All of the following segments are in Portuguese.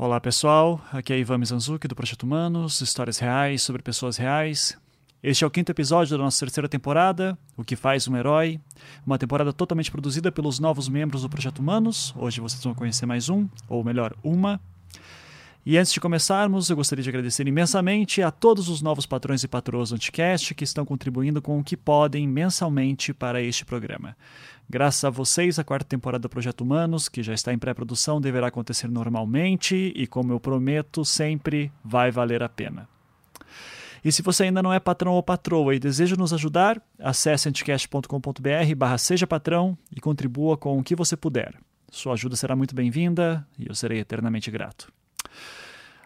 Olá pessoal, aqui é Ivan Mizanzuki do Projeto Humanos, histórias reais sobre pessoas reais. Este é o quinto episódio da nossa terceira temporada, O que faz um herói, uma temporada totalmente produzida pelos novos membros do Projeto Humanos. Hoje vocês vão conhecer mais um, ou melhor, uma. E antes de começarmos, eu gostaria de agradecer imensamente a todos os novos patrões e patroas do Anticast que estão contribuindo com o que podem mensalmente para este programa. Graças a vocês, a quarta temporada do Projeto Humanos, que já está em pré-produção, deverá acontecer normalmente e, como eu prometo, sempre vai valer a pena. E se você ainda não é patrão ou patroa e deseja nos ajudar, acesse anticast.com.br barra seja patrão e contribua com o que você puder. Sua ajuda será muito bem-vinda e eu serei eternamente grato.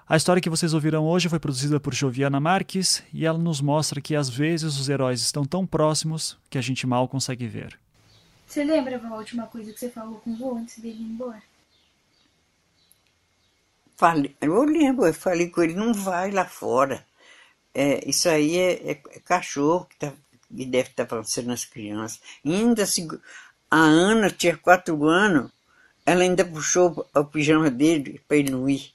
A história que vocês ouvirão hoje foi produzida por Joviana Marques e ela nos mostra que às vezes os heróis estão tão próximos que a gente mal consegue ver. Você lembra a última coisa que você falou com o vô antes dele ir embora? Falei, eu lembro, eu falei com ele, não vai lá fora. É, isso aí é, é, é cachorro que, tá, que deve estar tá aparecendo nas crianças. E ainda se, a Ana tinha quatro anos, ela ainda puxou o pijama dele para ele não ir.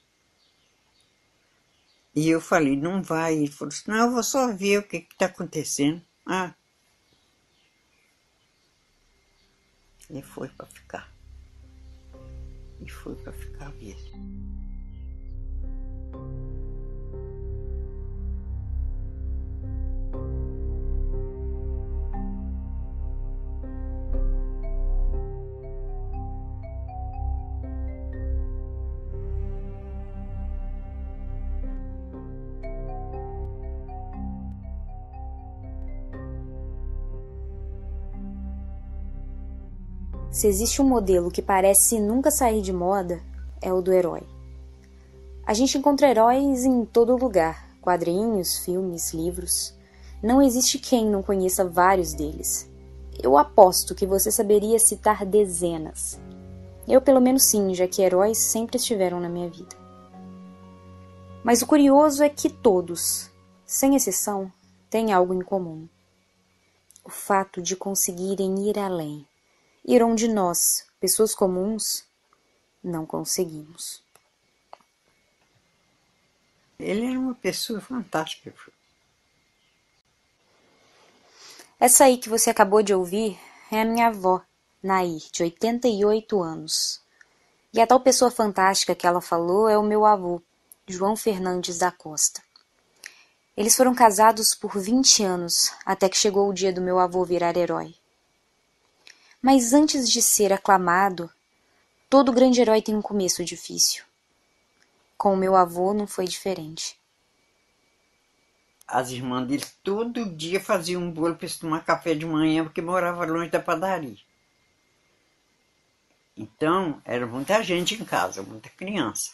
E eu falei, não vai. Ele falou assim, não, eu vou só ver o que está acontecendo. Ah. E foi para ficar. E foi para ficar mesmo. Se existe um modelo que parece nunca sair de moda, é o do herói. A gente encontra heróis em todo lugar: quadrinhos, filmes, livros. Não existe quem não conheça vários deles. Eu aposto que você saberia citar dezenas. Eu, pelo menos, sim, já que heróis sempre estiveram na minha vida. Mas o curioso é que todos, sem exceção, têm algo em comum: o fato de conseguirem ir além ir onde nós, pessoas comuns, não conseguimos. Ele era uma pessoa fantástica. Essa aí que você acabou de ouvir é a minha avó, Nair, de 88 anos. E a tal pessoa fantástica que ela falou é o meu avô, João Fernandes da Costa. Eles foram casados por 20 anos, até que chegou o dia do meu avô virar herói. Mas antes de ser aclamado, todo grande herói tem um começo difícil. Com o meu avô não foi diferente. As irmãs dele todo dia faziam um bolo para tomar café de manhã porque morava longe da padaria. Então, era muita gente em casa, muita criança.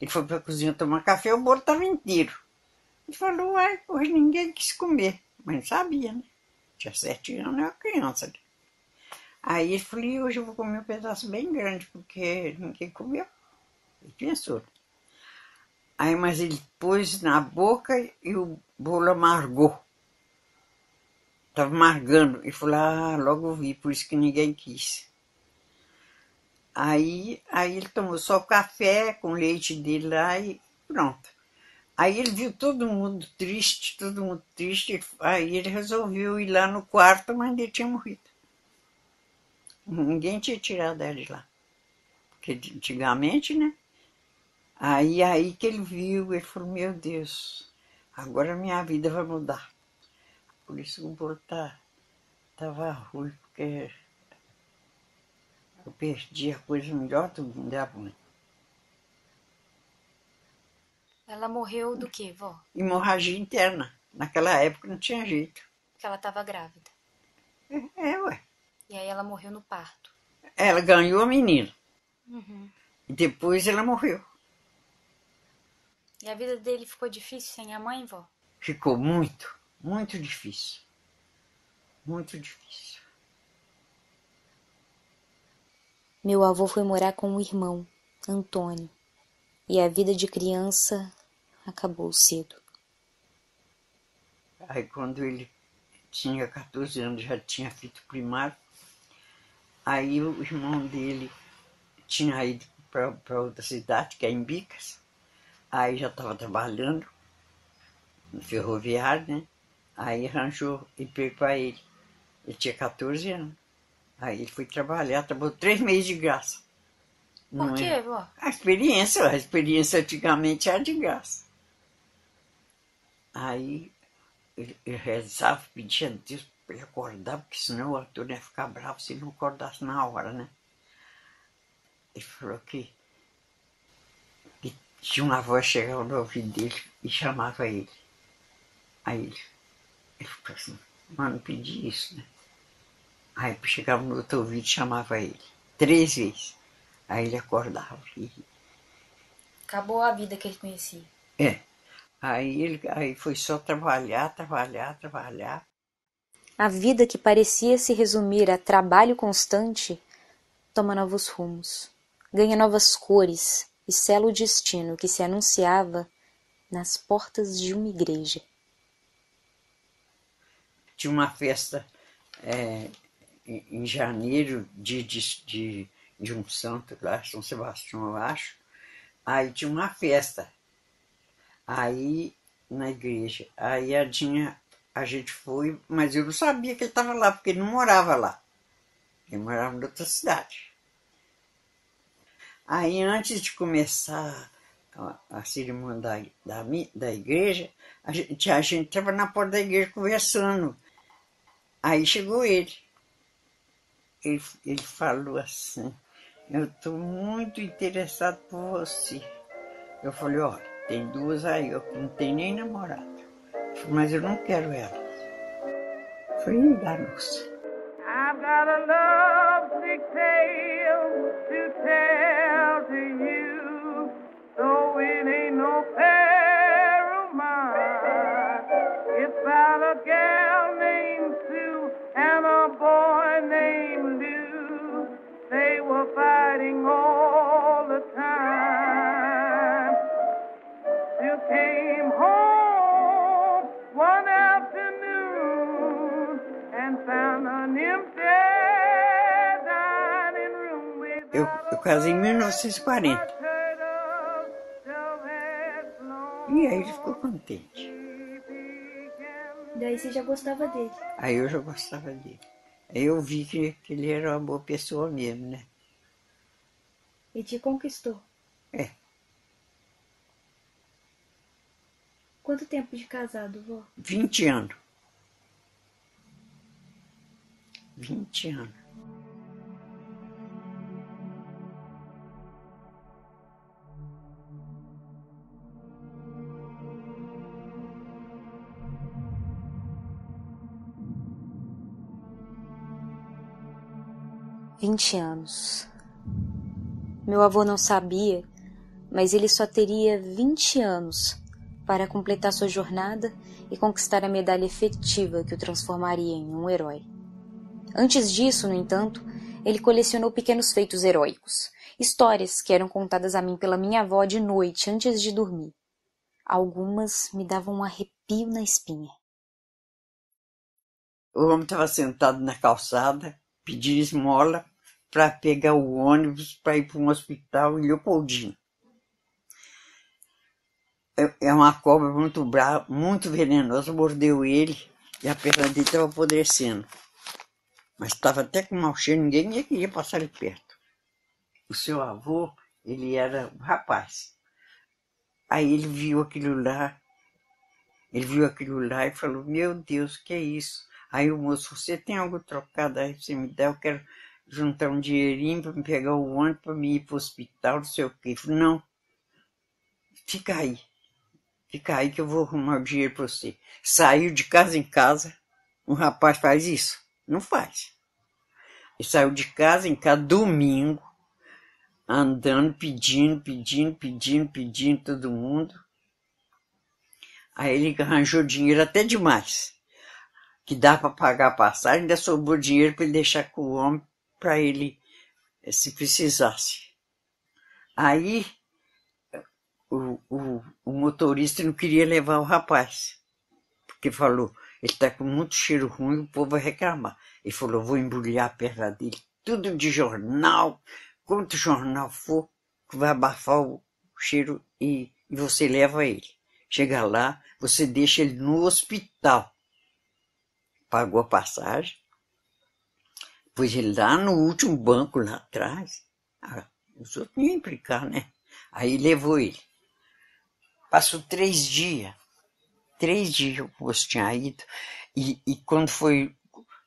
Ele foi para a cozinha tomar café, o bolo estava inteiro. Ele falou, uai, hoje ninguém quis comer. Mas sabia, né? Tinha sete anos, era criança. Aí ele falou, hoje eu vou comer um pedaço bem grande, porque ninguém comeu. Ele pensou. Aí, mas ele pôs na boca e o bolo amargou. Estava amargando. E falou, ah, logo vi, por isso que ninguém quis. Aí, aí ele tomou só café com leite dele lá e pronto. Aí ele viu todo mundo triste, todo mundo triste. Aí ele resolveu ir lá no quarto, mas ele tinha morrido. Ninguém tinha tirado ela de lá. Porque antigamente, né? Aí, aí que ele viu, ele falou, meu Deus, agora minha vida vai mudar. Por isso o bolo tá, tava ruim, porque eu perdi a coisa melhor do mundo, a mãe. Ela morreu do que, vó? Hemorragia interna. Naquela época não tinha jeito. Porque ela estava grávida. É, é, ué. E aí ela morreu no parto. Ela ganhou a menina. Uhum. E depois ela morreu. E a vida dele ficou difícil sem a mãe, vó? Ficou muito, muito difícil. Muito difícil. Meu avô foi morar com um irmão, Antônio, e a vida de criança acabou cedo. Aí quando ele tinha 14 anos, já tinha feito primário, Aí o irmão dele tinha ido para outra cidade, que é em Bicas. Aí já estava trabalhando no ferroviário, né? Aí arranjou emprego para ele. Ele tinha 14 anos. Aí ele foi trabalhar, trabalhou três meses de graça. Por Não quê, é? vó? A experiência, a experiência antigamente era de graça. Aí ele rezava, pedia a Deus para ele acordar, porque senão o Arthur ia ficar bravo se não acordasse na hora, né? Ele falou que, que tinha uma voz chegava no ouvido dele e chamava ele. Aí ele, ele falou assim, mano, pedi isso, né? Aí chegava no outro ouvido e chamava ele. Três vezes. Aí ele acordava. E, Acabou a vida que ele conhecia. é. Aí ele aí foi só trabalhar, trabalhar, trabalhar. A vida que parecia se resumir a trabalho constante toma novos rumos, ganha novas cores e sela o destino que se anunciava nas portas de uma igreja. Tinha uma festa é, em, janeiro de, de, de, de um santo lá, São Sebastião, eu acho. Aí tinha uma festa. Aí na igreja. Aí a Dinha, a gente foi, mas eu não sabia que ele estava lá, porque ele não morava lá. Ele morava em outra cidade. Aí antes de começar a, cerimônia da, da, da igreja, a gente a estava na porta da igreja conversando. Aí chegou ele. Ele, ele falou assim, eu estou muito interessado por você. Eu falei, olha, tem duas aí, que não tem nem namorado. Mas eu não quero ela. Eu falei, danou-se. I've got a lovesick Casei em 1940. E aí ele ficou contente. Daí você já gostava dele. Aí eu já gostava dele. Aí eu vi que, que ele era uma boa pessoa mesmo, né? E te conquistou. É. Quanto tempo de casado, vó? 20 anos. 20 anos. Vinte anos. Meu avô não sabia, mas ele só teria vinte anos para completar sua jornada e conquistar a medalha efetiva que o transformaria em um herói. Antes disso, no entanto, ele colecionou pequenos feitos heróicos, histórias que eram contadas a mim pela minha avó de noite antes de dormir. Algumas me davam um arrepio na espinha. O homem estava sentado na calçada, pedindo esmola para pegar o ônibus para ir para um hospital em Leopoldina. É- É uma cobra muito brava, muito venenosa, mordeu ele e a perna dele estava apodrecendo. Mas estava até com mau cheiro, ninguém queria passar ali perto. O seu avô, ele era um rapaz. Aí ele viu aquilo lá, ele viu aquilo lá e falou, meu Deus, que é isso? Aí o moço, você tem algo trocado aí você me dar? Eu quero juntar um dinheirinho para me pegar o ônibus para me ir para o hospital, não sei o quê. Falei, não, fica aí. Fica aí que eu vou arrumar o dinheiro para você. Saiu de casa em casa. Um rapaz faz isso? Não faz. Ele saiu de casa em casa domingo, andando, pedindo, pedindo, pedindo, pedindo todo mundo. Aí ele arranjou dinheiro até demais. Que dá para pagar a passagem, ainda sobrou dinheiro para ele deixar com o homem para ele, eh, se precisasse. Aí o, o, o motorista não queria levar o rapaz, porque falou, ele está com muito cheiro ruim, o povo vai reclamar. Ele falou, vou embrulhar a perna dele, tudo de jornal, quanto jornal for, que vai abafar o cheiro e, e você leva ele. Chega lá, você deixa ele no hospital. Pagou a passagem, pôs ele lá no último banco lá atrás. Os outros nem iam implicar, né? Aí levou ele. Passou três dias. Três dias o moço tinha ido. E, e quando foi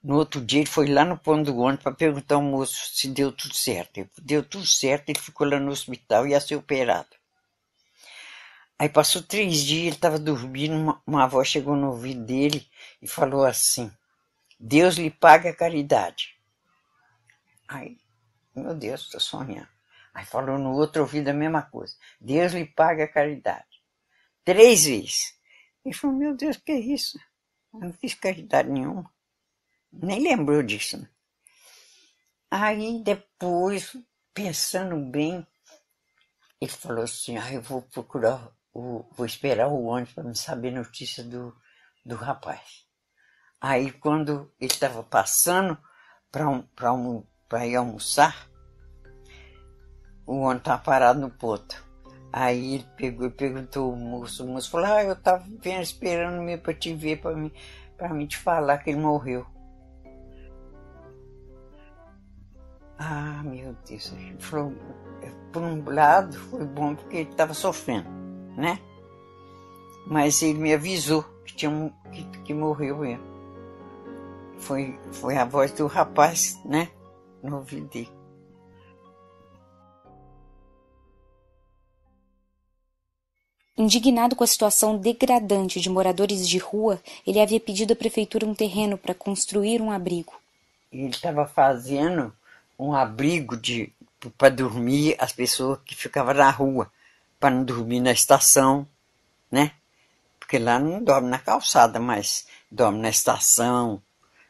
no outro dia, ele foi lá no ponto do ônibus para perguntar ao moço se deu tudo certo. Ele, deu tudo certo, ele ficou lá no hospital e ia ser operado. Aí passou três dias, ele estava dormindo, uma, uma avó chegou no ouvido dele e falou assim: Deus lhe paga a caridade. Aí, meu Deus, estou sonhando. Aí falou no outro ouvido a mesma coisa: Deus lhe paga a caridade. Três vezes. Ele falou: Meu Deus, que é isso? Eu não fiz caridade nenhuma. Nem lembrou disso. Né? Aí depois, pensando bem, ele falou assim: ah, eu vou procurar, o, vou esperar o ônibus para me saber notícia do, do rapaz. Aí quando ele estava passando para um, um, ir almoçar, o ônibus estava parado no ponto. Aí ele pegou perguntou ao moço, o moço falou, ah, eu estava esperando mesmo para te ver, para me, me te falar que ele morreu. Ah, meu Deus, falou, por um lado foi bom porque ele estava sofrendo, né? Mas ele me avisou que, tinha um, que, que morreu mesmo. Foi, foi a voz do rapaz, né? No ouvido dele. Indignado com a situação degradante de moradores de rua, ele havia pedido à prefeitura um terreno para construir um abrigo. Ele estava fazendo um abrigo de para dormir as pessoas que ficavam na rua, para não dormir na estação, né? Porque lá não dorme na calçada, mas dorme na estação,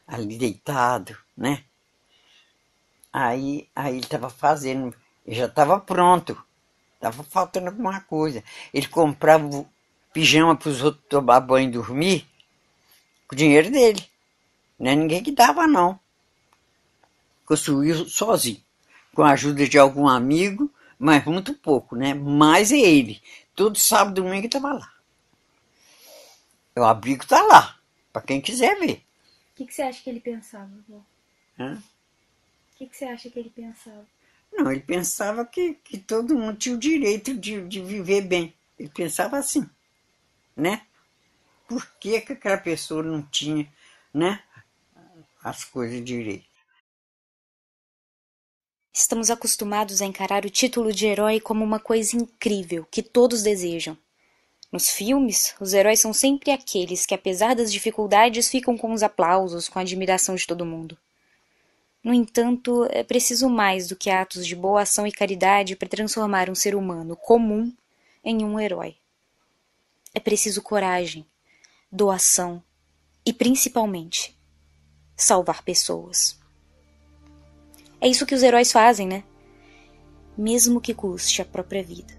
ali deitado, né? Aí, aí ele estava fazendo, já estava pronto, estava faltando alguma coisa. Ele comprava pijama para os outros tomar banho e dormir com o dinheiro dele. Não é ninguém que dava, não construiu sozinho, com a ajuda de algum amigo, mas muito pouco, né? Mas é ele. Todo sábado e domingo estava lá. O abrigo está lá, para quem quiser ver. O que, que, você acha que ele pensava, avó? Hã? O que, que, você acha que ele pensava? Não, ele pensava que, que todo mundo tinha o direito de, de viver bem. Ele pensava assim, né? Por que, que aquela pessoa não tinha, né? As coisas direito? Estamos acostumados a encarar o título de herói como uma coisa incrível que todos desejam. Nos filmes, os heróis são sempre aqueles que, apesar das dificuldades, ficam com os aplausos, com a admiração de todo mundo. No entanto, é preciso mais do que atos de boa ação e caridade para transformar um ser humano comum em um herói. É preciso coragem, doação e, principalmente, salvar pessoas. É isso que os heróis fazem, né? Mesmo que custe a própria vida.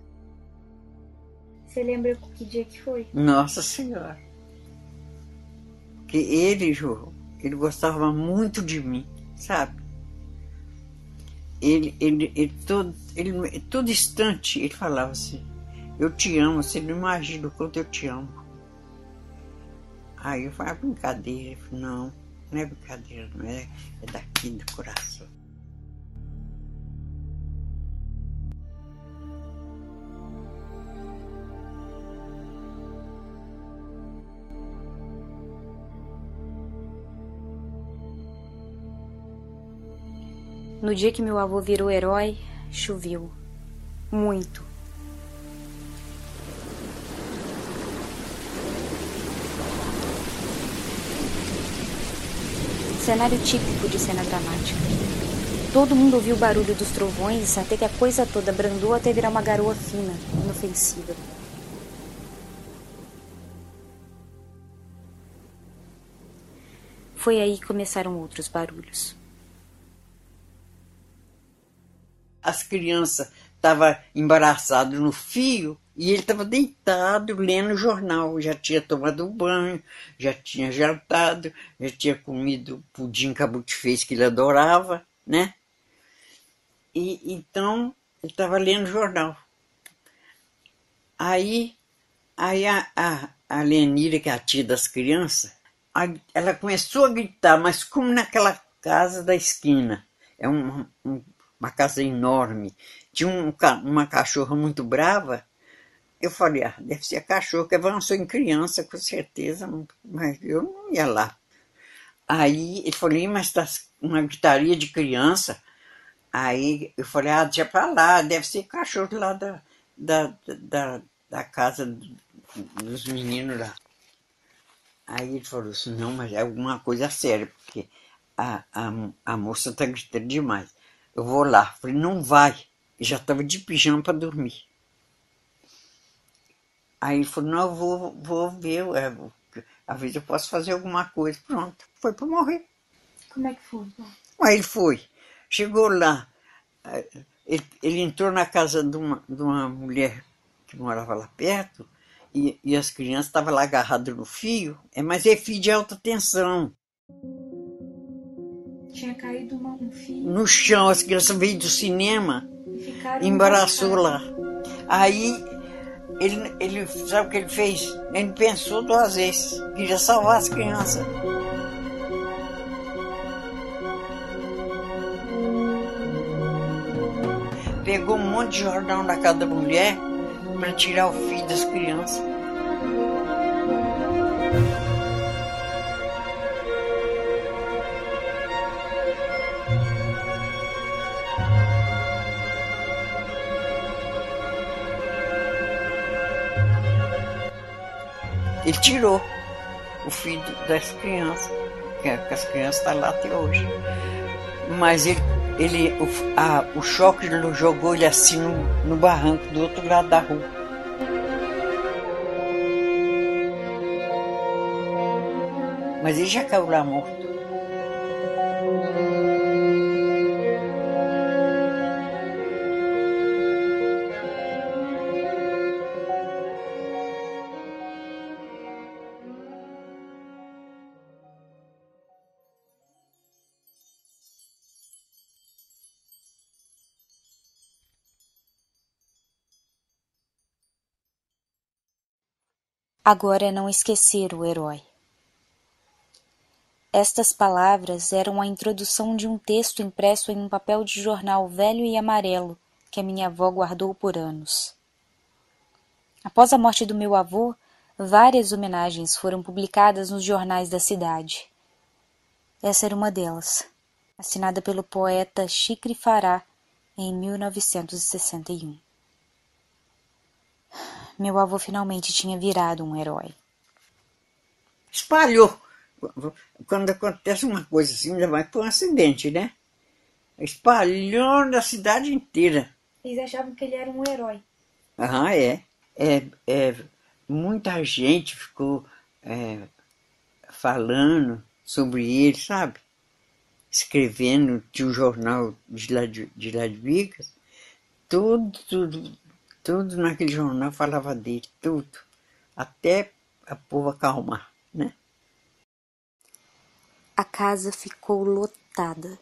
Você lembra que dia que foi? Nossa Senhora. Que ele, Ju, ele gostava muito de mim, sabe? Ele, ele, ele, todo, ele, todo instante ele falava assim, eu te amo, você não imagina o quanto eu te amo. Aí eu falei, ah, brincadeira. Ele falou, não, não é brincadeira, não é, é daqui do coração. No dia que meu avô virou herói, choveu. Muito. Cenário típico de cena dramática. Todo mundo ouviu o barulho dos trovões até que a coisa toda brandou até virar uma garoa fina, inofensiva. Foi aí que começaram outros barulhos. As crianças estavam embaraçadas no fio e ele estava deitado lendo o jornal. Já tinha tomado banho, já tinha jantado, já tinha comido pudim Buti fez que ele adorava, né? E então Ele estava lendo jornal. Aí, aí a, a, a Lenira, que é a tia das crianças, a- ela começou a gritar, mas como naquela casa da esquina, é uma, um- uma casa enorme, tinha um uma cachorra muito brava, eu falei, ah, deve ser a cachorra que avançou em criança, com certeza, mas eu não ia lá. Aí ele falou, "Ih, mas tá uma gritaria de criança. Aí eu falei, ah, deixa lá, deve ser cachorro lá da, da, da, da casa dos meninos lá. Aí ele falou assim, não, mas é alguma coisa séria, porque a, a, a moça tá gritando demais. Eu vou lá. Falei, não vai. E já estava de pijama para dormir. Aí ele falou, não, eu vou, vou ver, é, vou- às vezes eu posso fazer alguma coisa. Pronto, foi para morrer. Como é que foi? vó? Aí ele foi. Chegou lá, eh, ele, ele entrou na casa de uma, de uma mulher que morava lá perto, e, e as crianças estavam lá agarradas no fio, é, mas é fio de alta tensão. Tinha caído uma, um fio No chão, as crianças veio do cinema, e embaraçou lá. Aí ele, ele sabe o que ele fez? Ele pensou duas vezes, queria salvar as crianças. Pegou um monte de jornal na casa da mulher para tirar o fio das crianças. Ele tirou o filho das crianças, que é- as crianças estão lá até hoje. Mas ele, ele o, a- o choque jogou ele assim no, no barranco do outro lado da rua. Mas ele já caiu lá morto. Agora é não esquecer o herói. Estas palavras eram a introdução de um texto impresso em um papel de jornal velho e amarelo que a minha avó guardou por anos. Após a morte do meu avô, várias homenagens foram publicadas nos jornais da cidade. Essa era uma delas, assinada pelo poeta Chicre Fará em 1961. Meu avô finalmente tinha virado um herói. Espalhou. Quando acontece uma coisa assim, ainda mais por um acidente, né? Espalhou na cidade inteira. Eles achavam que ele era um herói. Aham, é. é, é muita gente ficou é, falando sobre ele, sabe? Escrevendo, tinha um jornal de lá de, de, lá de Vigas, tudo, tudo, tudo naquele jornal falava dele, tudo. Até a povo acalmar, né? A casa ficou lotada.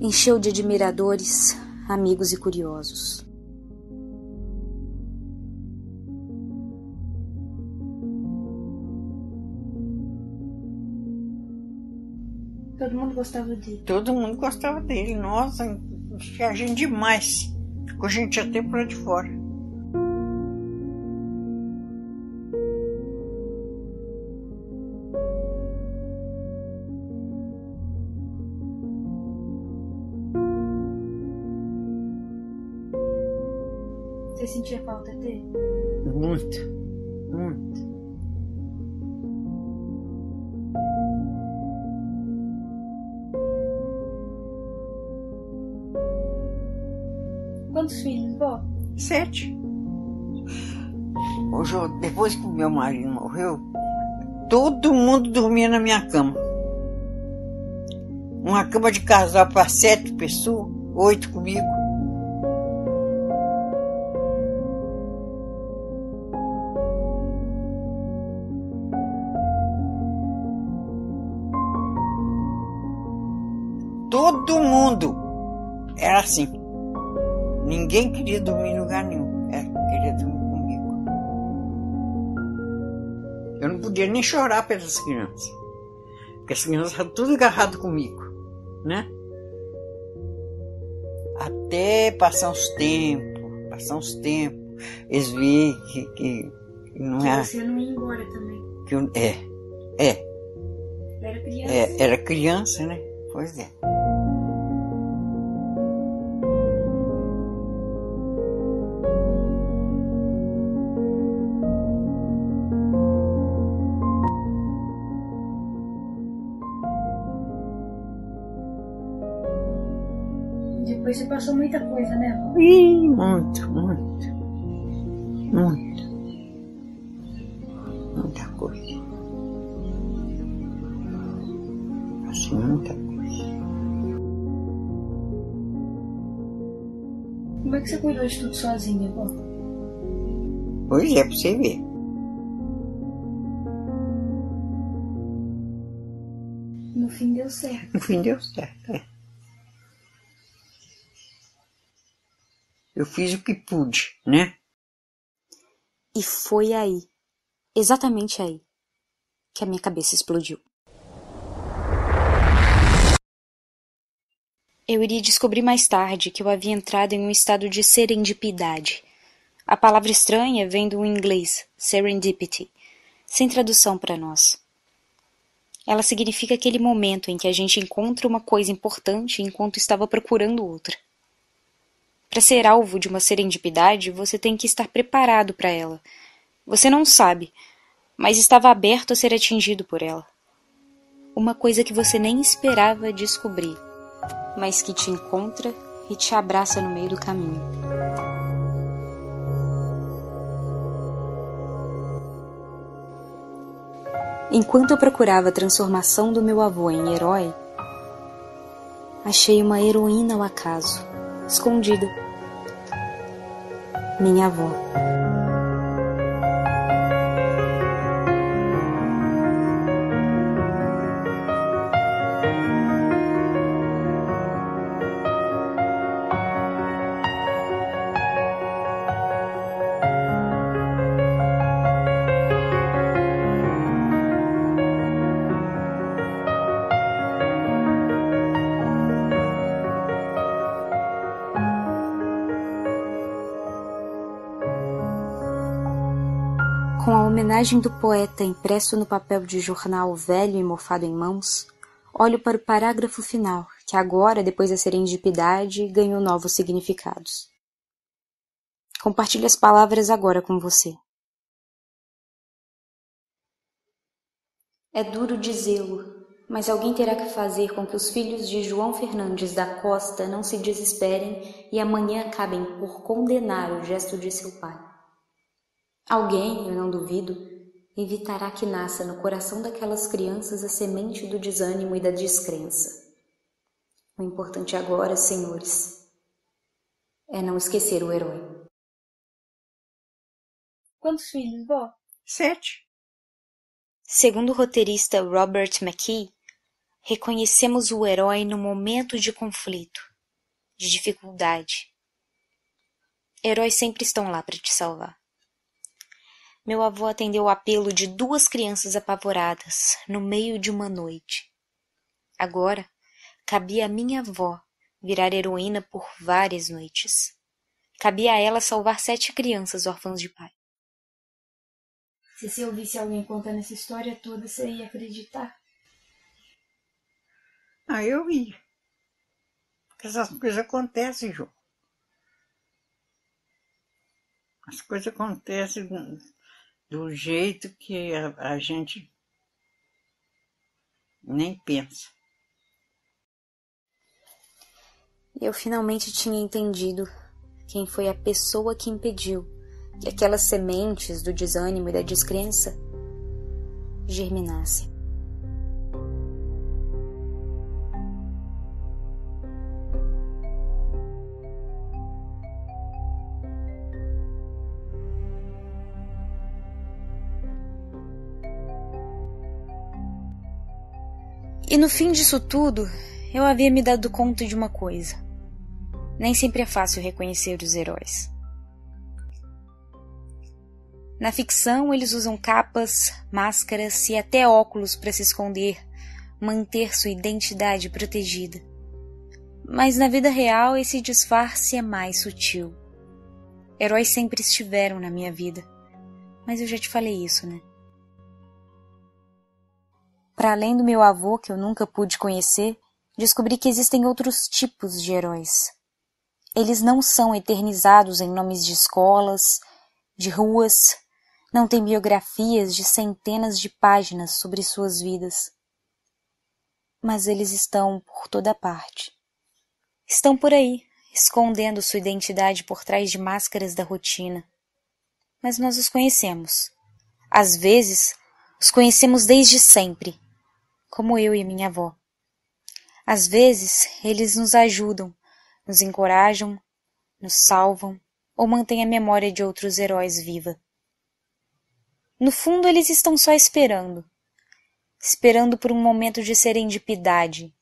Encheu de admiradores, amigos e curiosos. Todo mundo gostava dele. Todo mundo gostava dele, nossa, tinha gente demais. Ficou gente até por lá de fora. Quantos filhos, vó? Sete. Hoje, depois que meu marido morreu, todo mundo dormia na minha cama. Uma cama de casal para sete pessoas, oito comigo. Todo mundo era assim. Ninguém queria dormir em lugar nenhum. Ela queria dormir comigo. Eu não podia nem chorar pelas crianças. Porque as crianças estavam tudo agarrado comigo, né? Até passar uns tempos, passar uns tempos, eles viram que, que, que não Que é. você não ia embora também. Que eu, é, é, Era criança. é, era criança, né? Pois é. Muita coisa, né? Ih, muito, muito. Muito. Muita coisa. Assim, muita coisa. Como é que você cuidou de tudo sozinha, vó? Pois é, pra você ver. No fim deu certo. No fim deu certo, é. Eu fiz o que pude, né? E foi aí, exatamente aí, que a minha cabeça explodiu. Eu iria descobrir mais tarde que eu havia entrado em um estado de serendipidade. A palavra estranha vem do inglês serendipity, sem tradução para nós. Ela significa aquele momento em que a gente encontra uma coisa importante enquanto estava procurando outra. Para ser alvo de uma serendipidade, você tem que estar preparado para ela. Você não sabe, mas estava aberto a ser atingido por ela. Uma coisa que você nem esperava descobrir, mas que te encontra e te abraça no meio do caminho. Enquanto eu procurava a transformação do meu avô em herói, achei uma heroína ao acaso, escondida. Minha avó. Com a homenagem do poeta impresso no papel de jornal velho e mofado em mãos, olho para o parágrafo final, que agora, depois da serendipidade, ganhou novos significados. Compartilho as palavras agora com você. É duro dizê-lo, mas alguém terá que fazer com que os filhos de João Fernandes da Costa não se desesperem e amanhã acabem por condenar o gesto de seu pai. Alguém, eu não duvido, evitará que nasça no coração daquelas crianças a semente do desânimo e da descrença. O importante agora, senhores, é não esquecer o herói. Quantos filhos, vó? Sete. Segundo o roteirista Robert McKee, reconhecemos o herói no momento de conflito, de dificuldade. Heróis sempre estão lá para te salvar. Meu avô atendeu o apelo de duas crianças apavoradas no meio de uma noite. Agora, cabia à minha avó virar heroína por várias noites. Cabia a ela salvar sete crianças órfãs de pai. Se você ouvisse alguém contando essa história toda, você ia acreditar? Ah, eu ia. Porque essas coisas acontecem, João. As coisas acontecem do jeito que a, a gente nem pensa. Eu finalmente tinha entendido quem foi a pessoa que impediu que aquelas sementes do desânimo e da descrença germinassem. No fim disso tudo, eu havia me dado conta de uma coisa. nem sempre é fácil reconhecer os heróis. Na ficção, eles usam capas, máscaras e até óculos para se esconder, manter sua identidade protegida. Mas na vida real, esse disfarce é mais sutil. Heróis sempre estiveram na minha vida, mas eu já te falei isso, né? Para além do meu avô, que eu nunca pude conhecer, descobri que existem outros tipos de heróis. Eles não são eternizados em nomes de escolas, de ruas, não têm biografias de centenas de páginas sobre suas vidas. Mas eles estão por toda parte. Estão por aí, escondendo sua identidade por trás de máscaras da rotina. Mas nós os conhecemos. Às vezes, os conhecemos desde sempre, como eu e minha avó. Às vezes, eles nos ajudam, nos encorajam, nos salvam ou mantêm a memória de outros heróis viva. No fundo, eles estão só esperando. Esperando por um momento de serendipidade,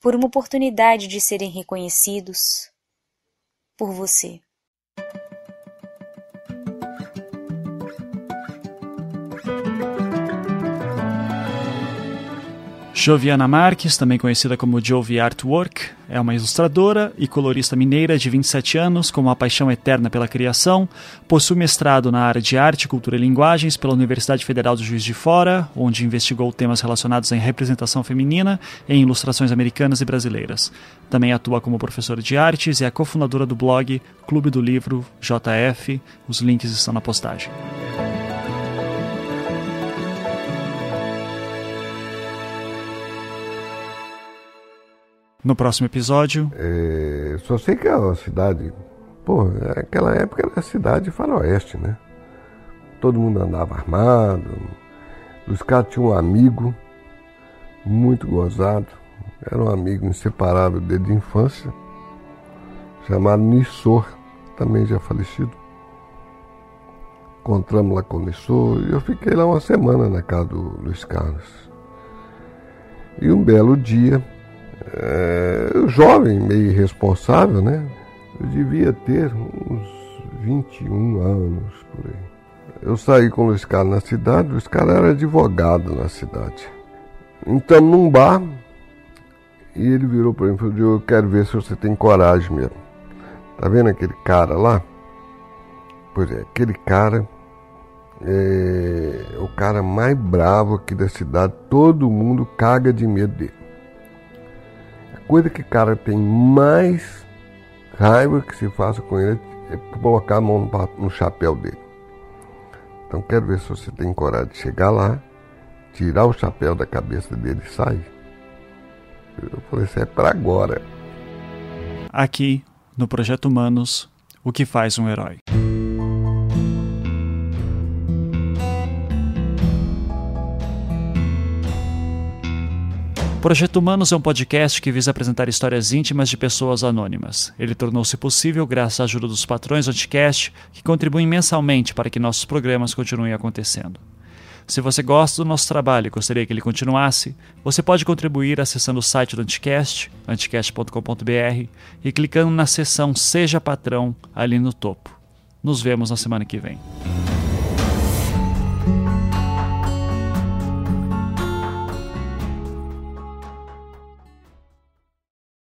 por uma oportunidade de serem reconhecidos por você. Joviana Marques, também conhecida como Jovi Artwork, é uma ilustradora e colorista mineira de 27 anos com uma paixão eterna pela criação. Possui mestrado na área de arte, cultura e linguagens pela Universidade Federal do Juiz de Fora, onde investigou temas relacionados em representação feminina em ilustrações americanas e brasileiras. Também atua como professora de artes e é cofundadora do blog Clube do Livro JF. Os links estão na postagem. No próximo episódio. É, só sei que é uma cidade. Pô, aquela época era a cidade faroeste, né? Todo mundo andava armado. Os caras tinham um amigo muito gozado. Era um amigo inseparável desde a infância, chamado Nissor, também já falecido. Encontramos lá com o Nissor e eu fiquei lá uma semana na casa do Luiz Carlos. E um belo dia, é, jovem, meio irresponsável, né? Eu devia ter uns 21 anos por aí. Eu saí com o Luiz Carlos na cidade, o Luiz Carlos era advogado na cidade. Então, num bar, e ele virou para mim e falou: Eu quero ver se você tem coragem mesmo. Tá vendo aquele cara lá? Pois é, aquele cara é o cara mais bravo aqui da cidade, todo mundo caga de medo dele coisa que o cara tem mais raiva que se faça com ele é colocar a mão no, chapéu dele. Então quero ver se você tem coragem de chegar lá, tirar o chapéu da cabeça dele e sair. Eu falei, isso é para agora. Aqui, no Projeto Humanos, o que faz um herói. Projeto Humanos é um podcast que visa apresentar histórias íntimas de pessoas anônimas. Ele tornou-se possível graças à ajuda dos patrões do Anticast, que contribuem mensalmente para que nossos programas continuem acontecendo. Se você gosta do nosso trabalho e gostaria que ele continuasse, você pode contribuir acessando o site do Anticast, anticast.com.br, e clicando na seção Seja Patrão ali no topo. Nos vemos na semana que vem.